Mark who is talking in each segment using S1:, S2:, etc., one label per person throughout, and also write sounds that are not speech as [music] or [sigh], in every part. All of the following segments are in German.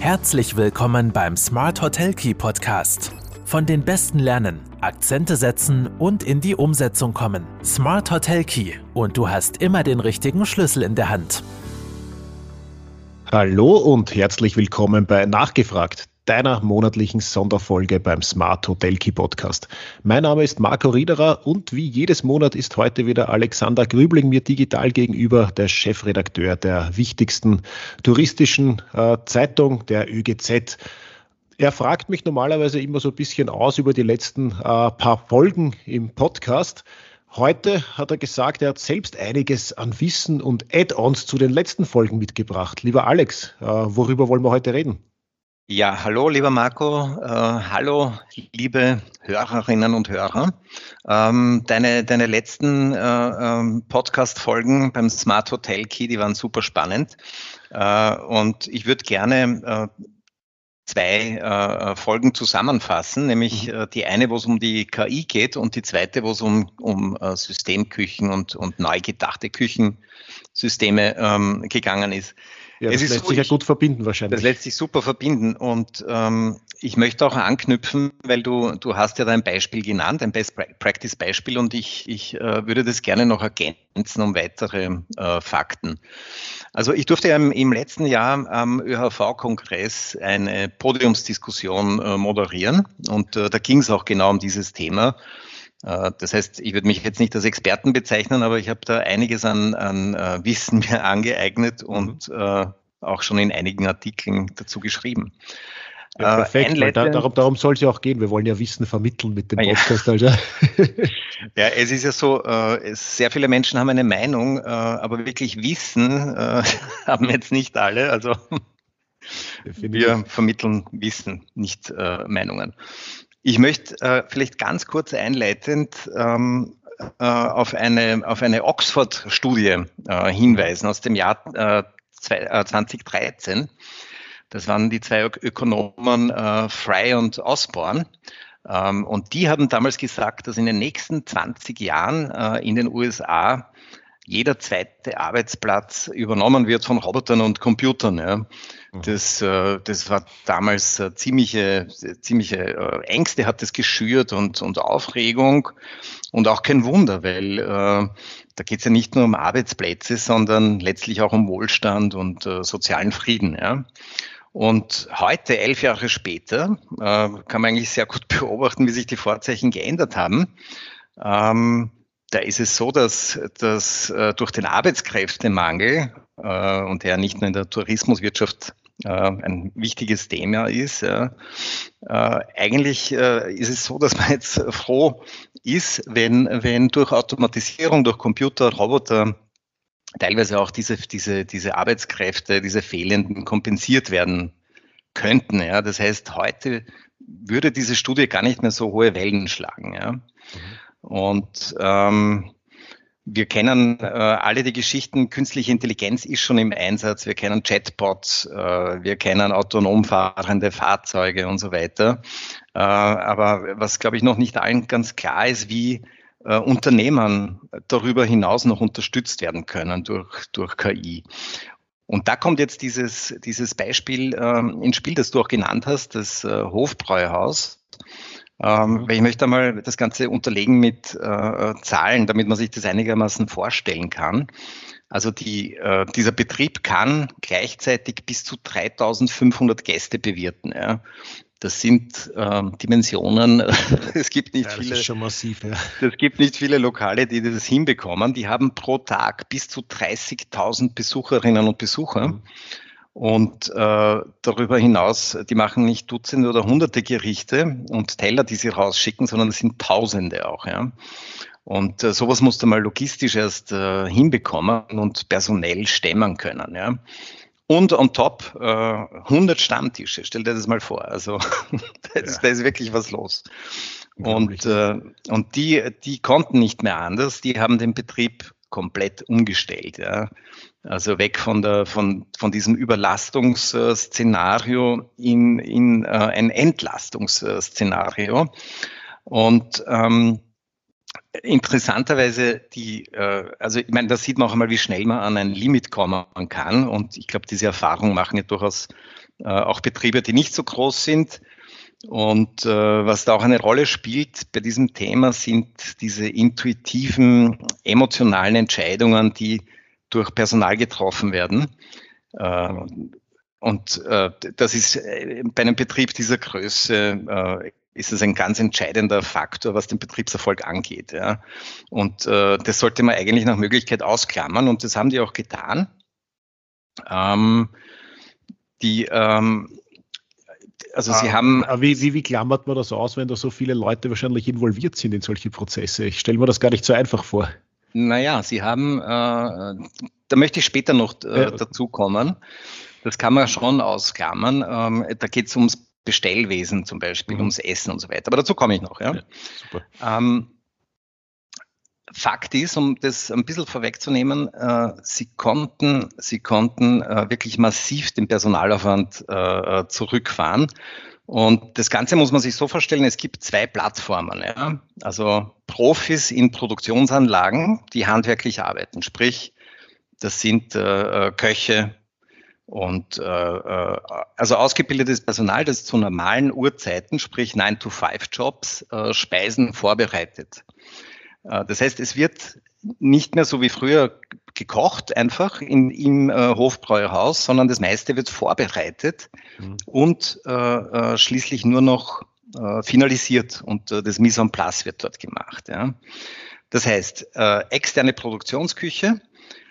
S1: Herzlich willkommen beim Smart Hotel Key Podcast. Von den Besten lernen, Akzente setzen und in die Umsetzung kommen. Smart Hotel Key und du hast immer den richtigen Schlüssel in der Hand.
S2: Hallo und herzlich willkommen bei Nachgefragt, deiner monatlichen Sonderfolge beim Smart Hotel Key Podcast. Mein Name ist Marco Riederer und wie jedes Monat ist heute wieder Alexander Grübling mir digital gegenüber, der Chefredakteur der wichtigsten touristischen äh, Zeitung, der ÖGZ. Er fragt mich normalerweise immer so ein bisschen aus über die letzten äh, paar Folgen im Podcast. Heute hat er gesagt, er hat selbst einiges an Wissen und Add-ons zu den letzten Folgen mitgebracht. Lieber Alex, äh, worüber wollen wir heute reden?
S3: Ja, hallo, lieber Marco. Äh, hallo, liebe Hörerinnen und Hörer. Ähm, deine, deine letzten äh, ähm, Podcast-Folgen beim Smart Hotel Key, die waren super spannend. Äh, und ich würde gerne äh, zwei äh, Folgen zusammenfassen, nämlich mhm. äh, die eine, wo es um die KI geht und die zweite, wo es um, um äh, Systemküchen und, und neu gedachte Küchensysteme ähm, gegangen ist.
S2: Ja, das lässt sich ja gut verbinden wahrscheinlich.
S3: Das lässt sich super verbinden und ähm, ich möchte auch anknüpfen, weil du, du hast ja da ein Beispiel genannt, ein Best Practice Beispiel und ich, ich äh, würde das gerne noch ergänzen um weitere äh, Fakten. Also ich durfte ja im, im letzten Jahr am ÖHV-Kongress eine Podiumsdiskussion äh, moderieren und äh, da ging es auch genau um dieses Thema. Äh, das heißt, ich würde mich jetzt nicht als Experten bezeichnen, aber ich habe da einiges an, an uh, Wissen [laughs] mir angeeignet und uh, auch schon in einigen Artikeln dazu geschrieben.
S2: Ja, perfekt, weil da, darum, darum soll es ja auch gehen. Wir wollen ja Wissen vermitteln mit dem Podcast. [laughs] Also.
S3: ja, es ist ja so, äh, sehr viele Menschen haben eine Meinung, äh, aber wirklich Wissen äh, [laughs] haben jetzt nicht alle. Also wir vermitteln Wissen, nicht Meinungen. Ich möchte äh, vielleicht ganz kurz einleitend ähm, äh, auf eine, auf eine Oxford-Studie äh, hinweisen aus dem Jahr äh, zwei, 2013. Äh, das waren die zwei Ökonomen äh, Fry und Osborne. Ähm, und die haben damals gesagt, dass in den nächsten 20 Jahren in den USA jeder zweite Arbeitsplatz übernommen wird von Robotern und Computern. Ja. Mhm. Das, äh, das war damals äh, ziemliche, ziemliche äh, Ängste hat es geschürt und, und Aufregung und auch kein Wunder, weil äh, da geht es ja nicht nur um Arbeitsplätze, sondern letztlich auch um Wohlstand und äh, sozialen Frieden. Ja. Und heute, elf Jahre später, äh, kann man eigentlich sehr gut [laughs] beobachten, wie sich die Vorzeichen geändert haben. Ähm, da ist es so, dass, dass äh, durch den Arbeitskräftemangel äh, und der nicht nur in der Tourismuswirtschaft äh, ein wichtiges Thema ist, ja, äh, eigentlich äh, ist es so, dass man jetzt froh ist, wenn, wenn durch Automatisierung, durch Computer, Roboter teilweise auch diese, diese, diese Arbeitskräfte, diese fehlenden kompensiert werden könnten. Ja. Das heißt, heute würde diese Studie gar nicht mehr so hohe Wellen schlagen. Ja. Mhm. Und ähm, wir kennen äh, alle die Geschichten, künstliche Intelligenz ist schon im Einsatz, wir kennen Chatbots, äh, wir kennen autonom fahrende Fahrzeuge und so weiter. Äh, aber was, glaube ich, noch nicht allen ganz klar ist, wie äh, Unternehmen darüber hinaus noch unterstützt werden können durch, durch KI. Und da kommt jetzt dieses, dieses Beispiel äh, ins Spiel, das du auch genannt hast, das äh, Hofbräuhaus. Ähm, mhm. ich möchte einmal das Ganze unterlegen mit äh, Zahlen, damit man sich das einigermaßen vorstellen kann. Also die, äh, dieser Betrieb kann gleichzeitig bis zu 3500 Gäste bewirten. Ja. Das sind äh, Dimensionen. [laughs] es gibt nicht
S2: ja,
S3: viele. Das
S2: ist schon massiv, ja.
S3: Es gibt nicht viele Lokale, die das hinbekommen. Die haben pro Tag bis zu 30.000 Besucherinnen und Besucher. Mhm. Und äh, darüber hinaus, die machen nicht Dutzende oder Hunderte Gerichte und Teller, die sie rausschicken, sondern es sind Tausende auch. Ja. Und äh, sowas musst du mal logistisch erst äh, hinbekommen und personell stemmen können. Ja. Und on top äh, 100 Stammtische, stell dir das mal vor. Also [laughs] da ist, ja. da ist wirklich was los. Und, äh, und die, die konnten nicht mehr anders, die haben den Betrieb komplett umgestellt. Ja. Also weg von, der, von, von diesem Überlastungsszenario in, in äh, ein Entlastungsszenario. Und ähm, interessanterweise die, äh, also ich meine, da sieht man auch einmal, wie schnell man an ein Limit kommen kann. Und ich glaube, diese Erfahrung machen ja durchaus äh, auch Betriebe, die nicht so groß sind. Und äh, was da auch eine Rolle spielt bei diesem Thema sind diese intuitiven, emotionalen Entscheidungen, die durch Personal getroffen werden. Äh, und äh, das ist äh, bei einem Betrieb dieser Größe äh, ist es ein ganz entscheidender Faktor, was den Betriebserfolg angeht. Ja. Und äh, das sollte man eigentlich nach Möglichkeit ausklammern und das haben die auch getan. Ähm, die, ähm, also Sie ah, haben.
S2: Wie, wie, wie klammert man das aus, wenn da so viele Leute wahrscheinlich involviert sind in solche Prozesse? Ich stelle mir das gar nicht so einfach vor.
S3: Naja, Sie haben, äh, da möchte ich später noch äh, ja. dazu kommen. Das kann man schon ausklammern. Ähm, da geht es ums Bestellwesen zum Beispiel, mhm. ums Essen und so weiter. Aber dazu komme ich noch. Ja? ja super. Ähm, Fakt ist, um das ein bisschen vorwegzunehmen, äh, sie konnten, sie konnten äh, wirklich massiv den Personalaufwand äh, zurückfahren. Und das Ganze muss man sich so vorstellen, es gibt zwei Plattformen. Ja? Also Profis in Produktionsanlagen, die handwerklich arbeiten. Sprich, das sind äh, äh Köche und äh, äh, also ausgebildetes Personal, das zu normalen Uhrzeiten, sprich 9-to-5-Jobs, äh, Speisen vorbereitet. Äh, das heißt, es wird nicht mehr so wie früher gekocht einfach in, im äh, Hofbräuhaus, sondern das meiste wird vorbereitet mhm. und äh, äh, schließlich nur noch äh, finalisiert und äh, das Mise en place wird dort gemacht. Ja. Das heißt, externe Produktionsküche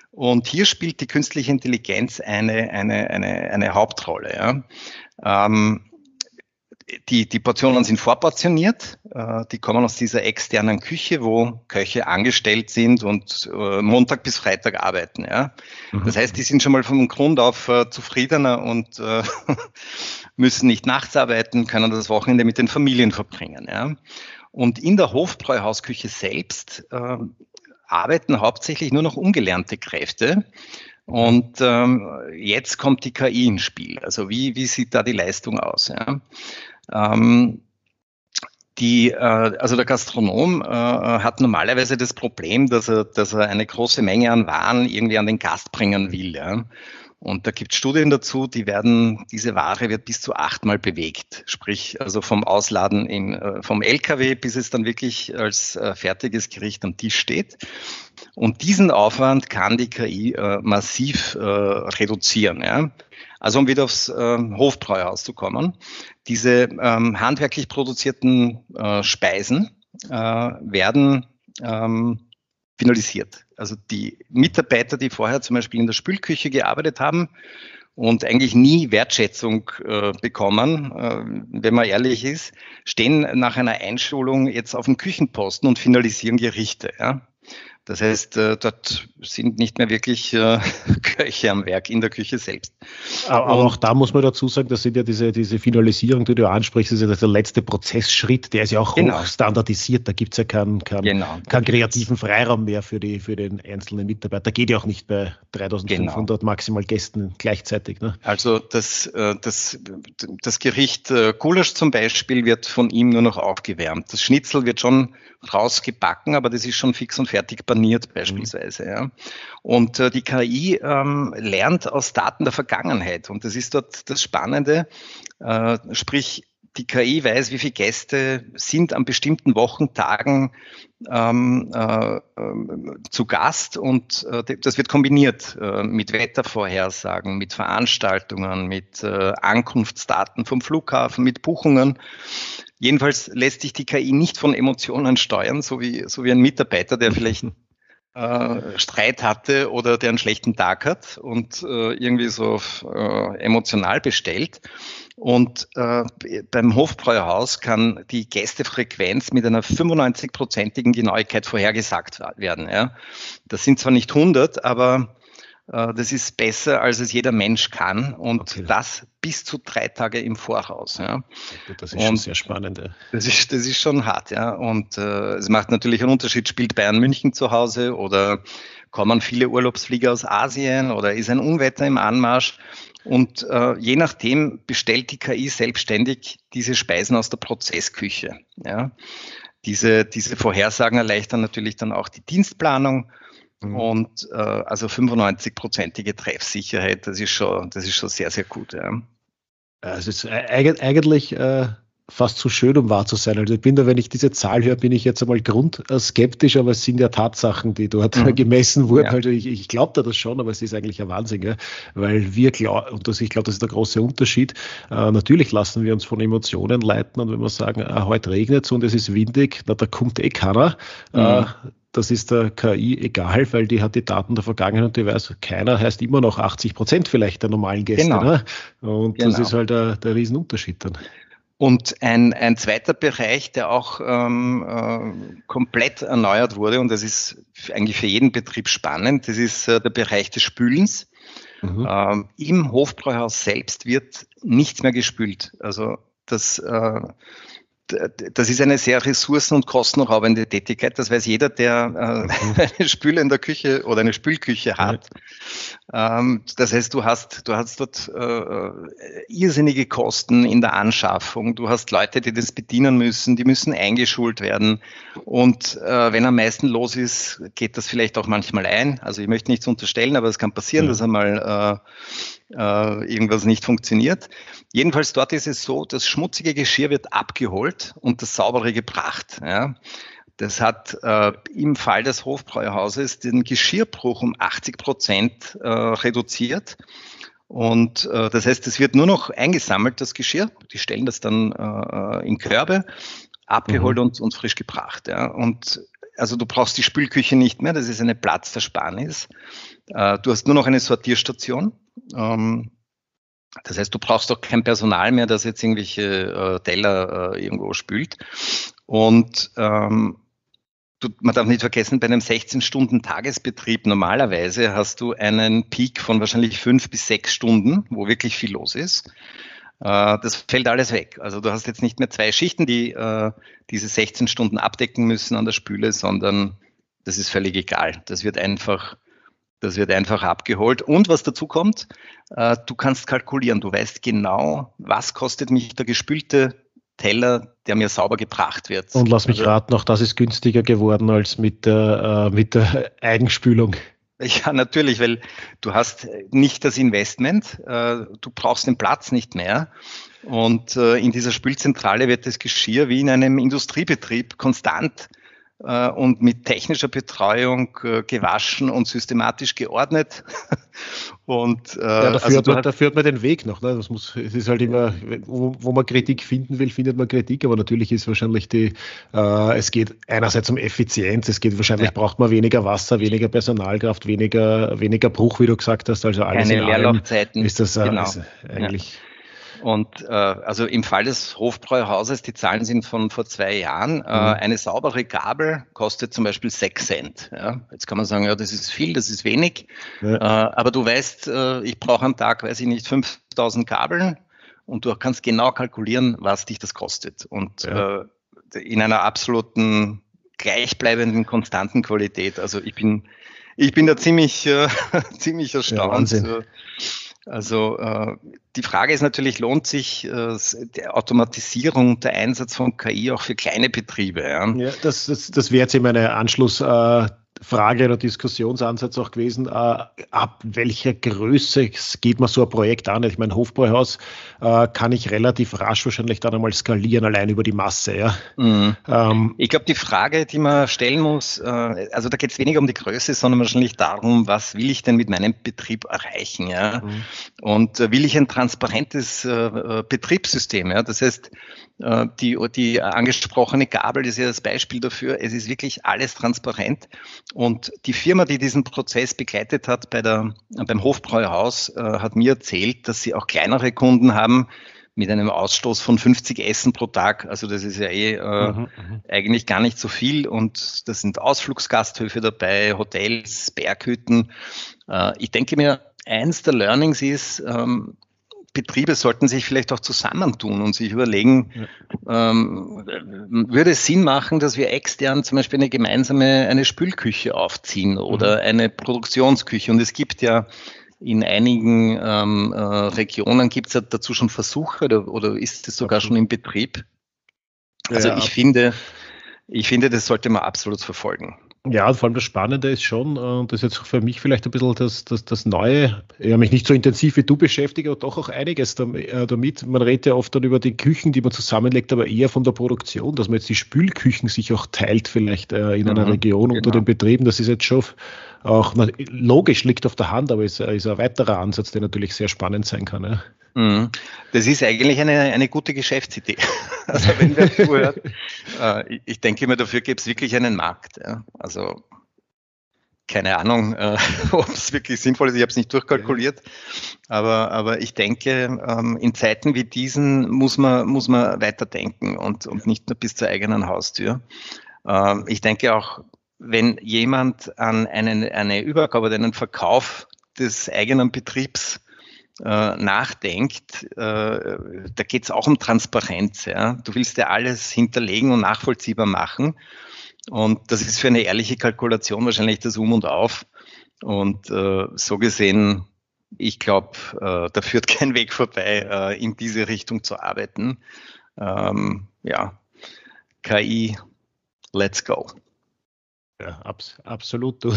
S3: und hier spielt die künstliche Intelligenz eine, eine, eine, eine Hauptrolle. Ja. Ähm, die, die Portionen sind vorportioniert. Äh, die kommen aus dieser externen Küche, wo Köche angestellt sind und äh, Montag bis Freitag arbeiten. Ja. Mhm. Das heißt, die sind schon mal vom Grund auf äh, zufriedener und [laughs] müssen nicht nachts arbeiten, können das Wochenende mit den Familien verbringen. Ja. Und in der Hofbräuhausküche selbst äh, arbeiten hauptsächlich nur noch ungelernte Kräfte. Und ähm, jetzt kommt die KI ins Spiel. Also wie, wie sieht da die Leistung aus? Ja? Ähm, die, äh, also der Gastronom äh, hat normalerweise das Problem, dass er, dass er eine große Menge an Waren irgendwie an den Gast bringen will. Ja? Und da gibt es Studien dazu, die werden, diese Ware wird bis zu achtmal bewegt. Sprich, also vom Ausladen in, äh, vom LKW, bis es dann wirklich als äh, fertiges Gericht am Tisch steht. Und diesen Aufwand kann die KI äh, massiv äh, reduzieren. Ja? Also um wieder aufs äh, Hofbräuhaus zu kommen. Diese ähm, handwerklich produzierten äh, Speisen äh, werden ähm, finalisiert. Also die Mitarbeiter, die vorher zum Beispiel in der Spülküche gearbeitet haben und eigentlich nie Wertschätzung äh, bekommen, äh, wenn man ehrlich ist, stehen nach einer Einschulung jetzt auf dem Küchenposten und finalisieren Gerichte. Ja? Das heißt, äh, dort sind nicht mehr wirklich äh, [laughs] Köche am Werk in der Küche selbst.
S2: Aber auch da muss man dazu sagen, das sind ja diese, diese Finalisierung, die du ansprichst, das ist ja der letzte Prozessschritt, der ist ja auch genau. standardisiert. Da gibt es ja keinen, keinen, genau. keinen kreativen Freiraum mehr für, die, für den einzelnen Mitarbeiter. Geht ja auch nicht bei 3500 genau. maximal Gästen gleichzeitig. Ne?
S3: Also das, äh, das, das Gericht Gulasch zum Beispiel wird von ihm nur noch aufgewärmt. Das Schnitzel wird schon rausgebacken, aber das ist schon fix und fertig paniert beispielsweise. Mhm. Ja. Und äh, die KI ähm, lernt aus Daten der Vergangenheit und das ist dort das Spannende, äh, sprich die KI weiß, wie viele Gäste sind an bestimmten Wochentagen ähm, äh, zu Gast und äh, das wird kombiniert äh, mit Wettervorhersagen, mit Veranstaltungen, mit äh, Ankunftsdaten vom Flughafen, mit Buchungen. Jedenfalls lässt sich die KI nicht von Emotionen steuern, so wie, so wie ein Mitarbeiter, der [laughs] vielleicht äh, Streit hatte oder der einen schlechten Tag hat und äh, irgendwie so äh, emotional bestellt. Und äh, beim Hofbräuhaus kann die Gästefrequenz mit einer 95-prozentigen Genauigkeit vorhergesagt werden. Ja. Das sind zwar nicht 100, aber das ist besser, als es jeder Mensch kann und okay. das bis zu drei Tage im Voraus. Ja.
S2: Das ist und schon sehr spannend. Ja.
S3: Das, ist, das ist schon hart, ja. Und äh, es macht natürlich einen Unterschied, spielt Bayern München zu Hause oder kommen viele Urlaubsflieger aus Asien oder ist ein Unwetter im Anmarsch. Und äh, je nachdem bestellt die KI selbstständig diese Speisen aus der Prozessküche. Ja. diese, diese Vorhersagen erleichtern natürlich dann auch die Dienstplanung. Mhm. Und äh, also 95-prozentige Treffsicherheit, das ist schon, das ist schon sehr, sehr gut. Ja.
S2: Also es ist eigentlich äh, fast zu schön, um wahr zu sein. Also ich bin da, wenn ich diese Zahl höre, bin ich jetzt einmal grundskeptisch, aber es sind ja Tatsachen, die dort mhm. [laughs] gemessen wurden. Ja. Also ich, ich glaube da das schon, aber es ist eigentlich ein Wahnsinn, gell? weil wir glauben, und das, ich glaube, das ist der große Unterschied. Äh, natürlich lassen wir uns von Emotionen leiten und wenn wir sagen, äh, heute regnet es und es ist windig, na, da kommt eh keiner. Mhm. Äh, das ist der KI egal, weil die hat die Daten der Vergangenheit und die weiß, keiner heißt immer noch 80 Prozent vielleicht der normalen Gäste. Genau. Ne? Und genau. das ist halt der, der Riesenunterschied dann.
S3: Und ein, ein zweiter Bereich, der auch ähm, äh, komplett erneuert wurde, und das ist eigentlich für jeden Betrieb spannend, das ist äh, der Bereich des Spülens. Mhm. Ähm, Im Hofbräuhaus selbst wird nichts mehr gespült. Also das äh, das ist eine sehr ressourcen- und kostenraubende Tätigkeit. Das weiß jeder, der äh, mhm. [laughs] eine Spüle in der Küche oder eine Spülküche hat. Ja. Ähm, das heißt, du hast, du hast dort äh, irrsinnige Kosten in der Anschaffung. Du hast Leute, die das bedienen müssen, die müssen eingeschult werden. Und äh, wenn am meisten los ist, geht das vielleicht auch manchmal ein. Also ich möchte nichts unterstellen, aber es kann passieren, ja. dass einmal äh, äh, irgendwas nicht funktioniert. Jedenfalls dort ist es so, das schmutzige Geschirr wird abgeholt und das saubere gebracht. Ja. Das hat äh, im Fall des Hofbräuhauses den Geschirrbruch um 80 Prozent äh, reduziert. Und äh, das heißt, es wird nur noch eingesammelt, das Geschirr. Die stellen das dann äh, in Körbe, abgeholt mhm. und, und frisch gebracht. Ja. Und also du brauchst die Spülküche nicht mehr, das ist eine Platzersparnis. Äh, du hast nur noch eine Sortierstation. Ähm, das heißt, du brauchst doch kein Personal mehr, das jetzt irgendwelche äh, Teller äh, irgendwo spült. Und ähm, man darf nicht vergessen, bei einem 16-Stunden-Tagesbetrieb normalerweise hast du einen Peak von wahrscheinlich fünf bis sechs Stunden, wo wirklich viel los ist. Äh, das fällt alles weg. Also du hast jetzt nicht mehr zwei Schichten, die äh, diese 16 Stunden abdecken müssen an der Spüle, sondern das ist völlig egal. Das wird einfach das wird einfach abgeholt. Und was dazu kommt, äh, du kannst kalkulieren. Du weißt genau, was kostet mich der gespülte Teller, der mir sauber gebracht wird.
S2: Und lass mich also, raten, auch das ist günstiger geworden als mit der, äh, mit der [laughs] Eigenspülung. [laughs]
S3: Ja, natürlich, weil du hast nicht das Investment, äh, du brauchst den Platz nicht mehr. Und äh, in dieser Spülzentrale wird das Geschirr wie in einem Industriebetrieb konstant und mit technischer Betreuung äh, gewaschen und systematisch geordnet. [laughs]
S2: und, äh, ja, da, führt also man, da führt man den Weg noch. Ne? Das muss, es ist halt immer, wo, wo, man Kritik finden will, findet man Kritik, aber natürlich ist wahrscheinlich die, äh, es geht einerseits um Effizienz, es geht wahrscheinlich, ja. braucht man weniger Wasser, weniger Personalkraft, weniger, weniger Bruch, wie du gesagt hast, also alles
S3: Keine Leerlaufzeiten.
S2: Ist das äh, genau. ist eigentlich. Ja
S3: und äh, also im Fall des Hofbräuhauses, die Zahlen sind von vor zwei Jahren, äh, mhm. eine saubere Gabel kostet zum Beispiel 6 Cent. Ja? Jetzt kann man sagen, ja, das ist viel, das ist wenig. Ja. Äh, aber du weißt, äh, ich brauche am Tag, weiß ich nicht, 5000 Gabeln und du kannst genau kalkulieren, was dich das kostet. Und ja. äh, in einer absoluten gleichbleibenden, konstanten Qualität. Also ich bin, ich bin da ziemlich, äh, [laughs] ziemlich erstaunt. Ja, also äh, die Frage ist natürlich, lohnt sich äh, die Automatisierung, der Einsatz von KI auch für kleine Betriebe?
S2: Ja, ja das, das, das wäre jetzt eben eine Anschluss. Frage oder Diskussionsansatz auch gewesen, äh, ab welcher Größe geht man so ein Projekt an? Ich meine, Hofbräuhaus äh, kann ich relativ rasch wahrscheinlich dann einmal skalieren, allein über die Masse. Ja?
S3: Mhm. Ähm, ich glaube, die Frage, die man stellen muss, äh, also da geht es weniger um die Größe, sondern wahrscheinlich darum, was will ich denn mit meinem Betrieb erreichen? Ja? Mhm. Und äh, will ich ein transparentes äh, äh, Betriebssystem? Ja? Das heißt, die, die angesprochene Gabel ist ja das Beispiel dafür. Es ist wirklich alles transparent. Und die Firma, die diesen Prozess begleitet hat bei der, beim Hofbräuhaus, äh, hat mir erzählt, dass sie auch kleinere Kunden haben mit einem Ausstoß von 50 Essen pro Tag. Also das ist ja eh äh, mhm, mhm, eigentlich gar nicht so viel. Und da sind Ausflugsgasthöfe dabei, Hotels, Berghütten. Äh, ich denke mir, eins der Learnings ist, ähm, Betriebe sollten sich vielleicht auch zusammentun und sich überlegen, ja. ähm, würde es Sinn machen, dass wir extern zum Beispiel eine gemeinsame eine Spülküche aufziehen oder mhm. eine Produktionsküche. Und es gibt ja in einigen ähm, äh, Regionen gibt es ja dazu schon Versuche oder, oder ist es sogar schon im Betrieb? Also ja, ich finde, ich finde, das sollte man absolut verfolgen.
S2: Ja, vor allem das Spannende ist schon, und das ist jetzt für mich vielleicht ein bisschen das, das, das Neue, ich habe mich nicht so intensiv wie du beschäftigt, aber doch auch einiges äh, damit. Man redet ja oft dann über die Küchen, die man zusammenlegt, aber eher von der Produktion, dass man jetzt die Spülküchen sich auch teilt, vielleicht äh, in einer mhm, Region genau. unter den Betrieben. Das ist jetzt schon auch logisch, liegt auf der Hand, aber ist, ist ein weiterer Ansatz, der natürlich sehr spannend sein kann. Ja.
S3: Mhm. Das ist eigentlich eine, eine gute Geschäftsidee. [laughs] Also wenn wer zuhört, [laughs] äh, ich denke mir, dafür gibt es wirklich einen Markt. Ja. Also keine Ahnung, äh, [laughs] ob es wirklich sinnvoll ist, ich habe es nicht durchkalkuliert, aber, aber ich denke, ähm, in Zeiten wie diesen muss man, muss man weiterdenken und, und nicht nur bis zur eigenen Haustür. Ähm, ich denke auch, wenn jemand an einen, eine Übergabe oder einen Verkauf des eigenen Betriebs nachdenkt, äh, da geht es auch um Transparenz. Ja? Du willst ja alles hinterlegen und nachvollziehbar machen. Und das ist für eine ehrliche Kalkulation wahrscheinlich das Um und Auf. Und äh, so gesehen, ich glaube, äh, da führt [laughs] kein Weg vorbei, äh, in diese Richtung zu arbeiten. Ähm, ja, KI, let's go.
S2: Ja, abs absolut. [laughs]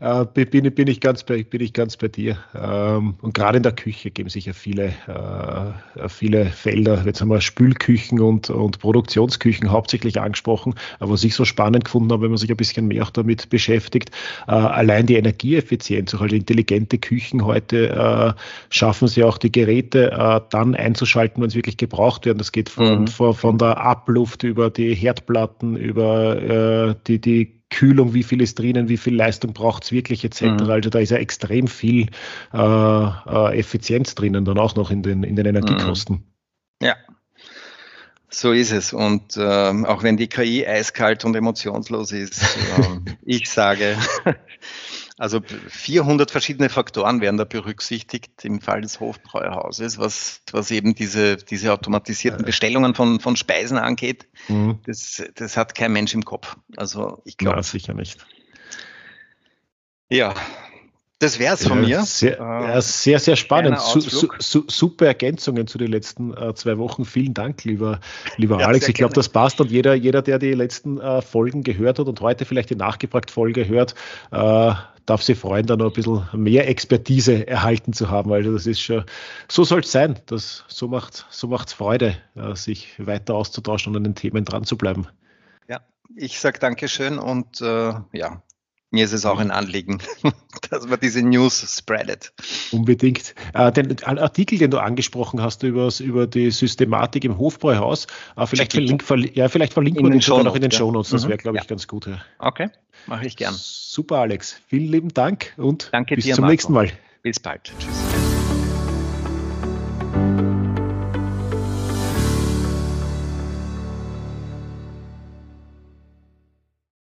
S2: Äh, bin, bin, ich ganz bei, bin ich ganz bei dir. Ähm, und gerade in der Küche geben sich ja viele, äh, viele Felder. Jetzt haben wir Spülküchen und, und Produktionsküchen hauptsächlich angesprochen. Aber was ich so spannend gefunden habe, wenn man sich ein bisschen mehr auch damit beschäftigt, äh, allein die Energieeffizienz, auch halt intelligente Küchen heute schaffen sie auch die Geräte dann einzuschalten, wenn es wirklich gebraucht werden. Das geht von, mhm. von, von der Abluft über die Herdplatten, über die, die Kühlung, wie viel ist drinnen, wie viel Leistung braucht es wirklich etc. Mhm. Also da ist ja extrem viel äh, äh, Effizienz drinnen, dann auch noch in den, in den Energiekosten.
S3: Mhm. Ja, so ist es. Und äh, auch wenn die KI eiskalt und emotionslos ist, [laughs] äh, ich sage, also 400 verschiedene Faktoren werden da berücksichtigt im Fall des Hofbräuhauses, was, was eben diese, diese automatisierten Bestellungen von, von Speisen angeht. Mhm. Das, das hat kein Mensch im Kopf. Also ich glaube.
S2: sicher nicht.
S3: Ja, das wäre es von mir.
S2: Sehr, äh, sehr, sehr spannend. Su, su, su, super Ergänzungen zu den letzten äh, zwei Wochen. Vielen Dank, lieber, lieber ja, Alex. Ich glaube, das passt. Und jeder, jeder, der die letzten äh, Folgen gehört hat und heute vielleicht die nachgefragt Folge hört, äh, darf sich freuen, da noch ein bisschen mehr Expertise erhalten zu haben. Also das ist schon, so soll es sein. Das, so macht es so macht's Freude, äh, sich weiter auszutauschen und an den Themen dran zu bleiben.
S3: Ja, ich sage Dankeschön und äh, ja, mir ist es auch ein Anliegen, [laughs] dass man diese News spreadet.
S2: Unbedingt. Äh, den Artikel, den du angesprochen hast über, über die Systematik im Hofbräuhaus, äh, vielleicht, verlink, ja, vielleicht verlinken wir den sogar noch in den ja. Shownotes. Das mhm. wäre, glaube ich, ja. ganz gut. Ja.
S3: Okay, mache ich gern.
S2: Super, Alex. Vielen lieben Dank und
S3: Danke
S2: bis
S3: dir,
S2: zum
S3: Marco.
S2: nächsten Mal.
S3: Bis bald. Tschüss.